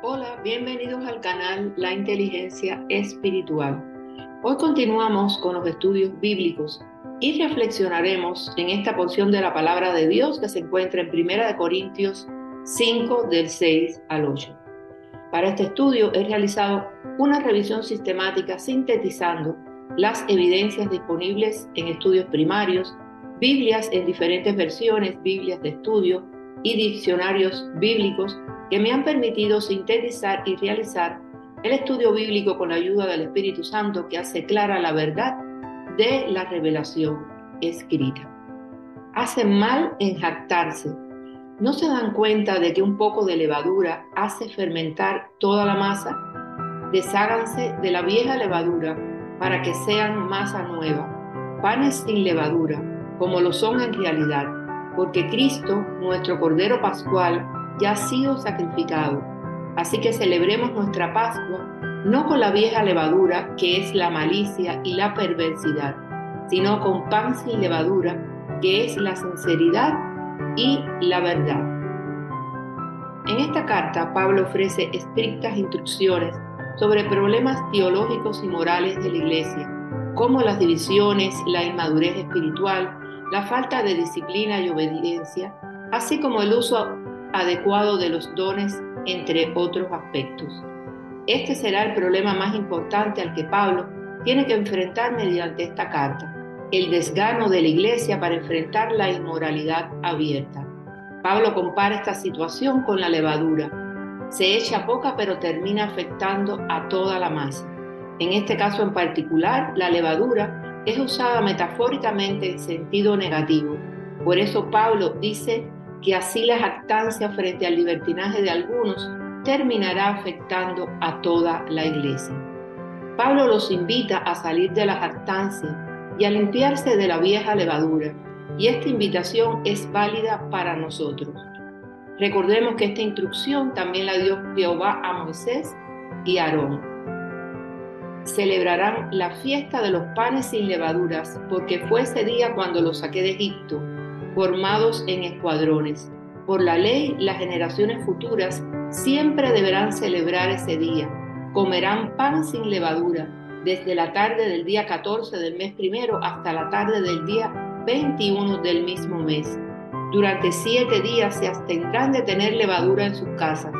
Hola, bienvenidos al canal La Inteligencia Espiritual. Hoy continuamos con los estudios bíblicos y reflexionaremos en esta porción de la palabra de Dios que se encuentra en 1 Corintios 5 del 6 al 8. Para este estudio he realizado una revisión sistemática sintetizando las evidencias disponibles en estudios primarios, Biblias en diferentes versiones, Biblias de estudio y diccionarios bíblicos que me han permitido sintetizar y realizar el estudio bíblico con la ayuda del Espíritu Santo que hace clara la verdad de la revelación escrita. Hacen mal en jactarse. ¿No se dan cuenta de que un poco de levadura hace fermentar toda la masa? Desháganse de la vieja levadura para que sean masa nueva, panes sin levadura, como lo son en realidad, porque Cristo, nuestro Cordero Pascual, ya ha sido sacrificado. Así que celebremos nuestra Pascua no con la vieja levadura, que es la malicia y la perversidad, sino con pan sin levadura, que es la sinceridad y la verdad. En esta carta, Pablo ofrece estrictas instrucciones sobre problemas teológicos y morales de la Iglesia, como las divisiones, la inmadurez espiritual, la falta de disciplina y obediencia, así como el uso adecuado de los dones, entre otros aspectos. Este será el problema más importante al que Pablo tiene que enfrentar mediante esta carta, el desgano de la iglesia para enfrentar la inmoralidad abierta. Pablo compara esta situación con la levadura. Se echa poca pero termina afectando a toda la masa. En este caso en particular, la levadura es usada metafóricamente en sentido negativo. Por eso Pablo dice que así la jactancia frente al libertinaje de algunos terminará afectando a toda la iglesia. Pablo los invita a salir de la jactancia y a limpiarse de la vieja levadura, y esta invitación es válida para nosotros. Recordemos que esta instrucción también la dio Jehová a Moisés y a Aarón. Celebrarán la fiesta de los panes sin levaduras, porque fue ese día cuando los saqué de Egipto formados en escuadrones. Por la ley, las generaciones futuras siempre deberán celebrar ese día. Comerán pan sin levadura, desde la tarde del día 14 del mes primero hasta la tarde del día 21 del mismo mes. Durante siete días se abstendrán de tener levadura en sus casas.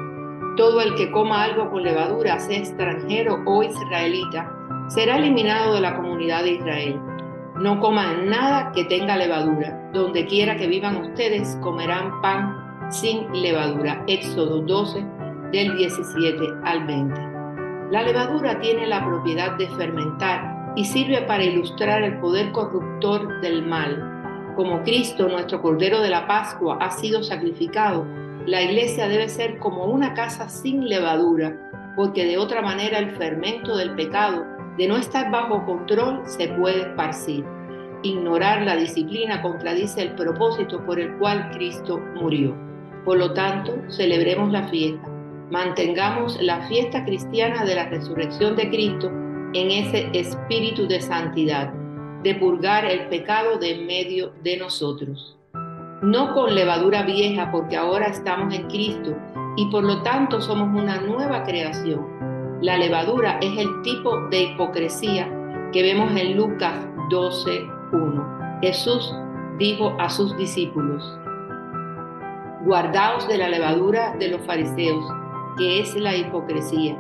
Todo el que coma algo con levadura, sea extranjero o israelita, será eliminado de la comunidad de Israel. No coman nada que tenga levadura. Donde quiera que vivan ustedes, comerán pan sin levadura. Éxodo 12, del 17 al 20. La levadura tiene la propiedad de fermentar y sirve para ilustrar el poder corruptor del mal. Como Cristo, nuestro Cordero de la Pascua, ha sido sacrificado, la iglesia debe ser como una casa sin levadura, porque de otra manera el fermento del pecado de no estar bajo control se puede esparcir. Ignorar la disciplina contradice el propósito por el cual Cristo murió. Por lo tanto, celebremos la fiesta. Mantengamos la fiesta cristiana de la resurrección de Cristo en ese espíritu de santidad, de purgar el pecado de en medio de nosotros. No con levadura vieja, porque ahora estamos en Cristo y por lo tanto somos una nueva creación la levadura es el tipo de hipocresía que vemos en Lucas 12.1. Jesús dijo a sus discípulos, guardaos de la levadura de los fariseos, que es la hipocresía,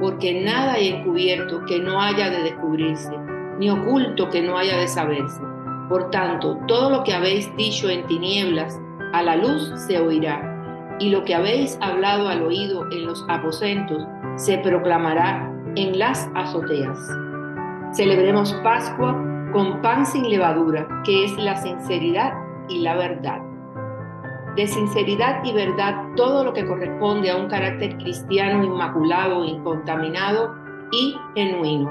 porque nada hay encubierto que no haya de descubrirse, ni oculto que no haya de saberse. Por tanto, todo lo que habéis dicho en tinieblas, a la luz se oirá, y lo que habéis hablado al oído en los aposentos, se proclamará en las azoteas. Celebremos Pascua con pan sin levadura, que es la sinceridad y la verdad. De sinceridad y verdad todo lo que corresponde a un carácter cristiano inmaculado, incontaminado y genuino.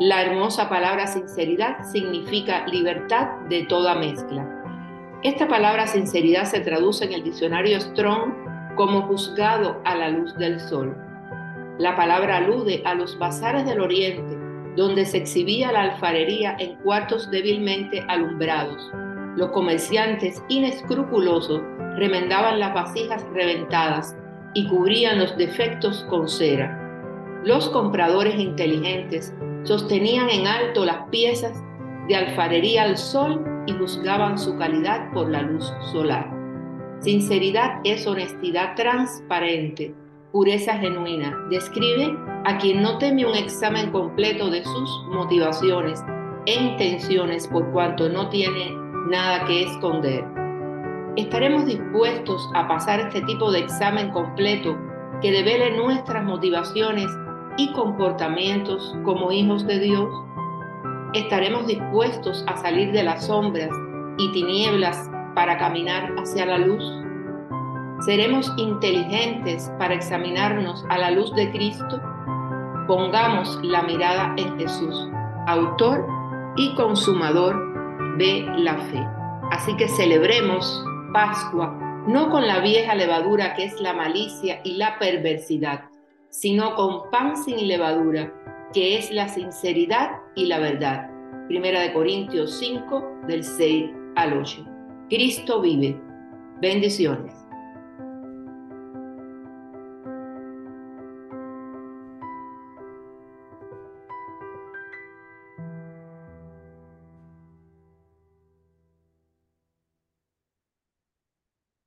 La hermosa palabra sinceridad significa libertad de toda mezcla. Esta palabra sinceridad se traduce en el diccionario Strong como juzgado a la luz del sol. La palabra alude a los bazares del oriente, donde se exhibía la alfarería en cuartos débilmente alumbrados. Los comerciantes inescrupulosos remendaban las vasijas reventadas, y cubrían los defectos con cera. Los compradores inteligentes sostenían en alto las piezas de alfarería al sol y juzgaban su calidad por la luz solar. Sinceridad es honestidad transparente, pureza genuina. Describe a quien no teme un examen completo de sus motivaciones e intenciones por cuanto no tiene nada que esconder. ¿Estaremos dispuestos a pasar este tipo de examen completo que devele nuestras motivaciones y comportamientos como hijos de Dios? ¿Estaremos dispuestos a salir de las sombras y tinieblas para caminar hacia la luz? ¿Seremos inteligentes para examinarnos a la luz de Cristo? Pongamos la mirada en Jesús, autor y consumador de la fe. Así que celebremos Pascua, no con la vieja levadura que es la malicia y la perversidad, sino con pan sin levadura, que es la sinceridad y la verdad. Primera de Corintios 5, del 6 al 8. Cristo vive. Bendiciones.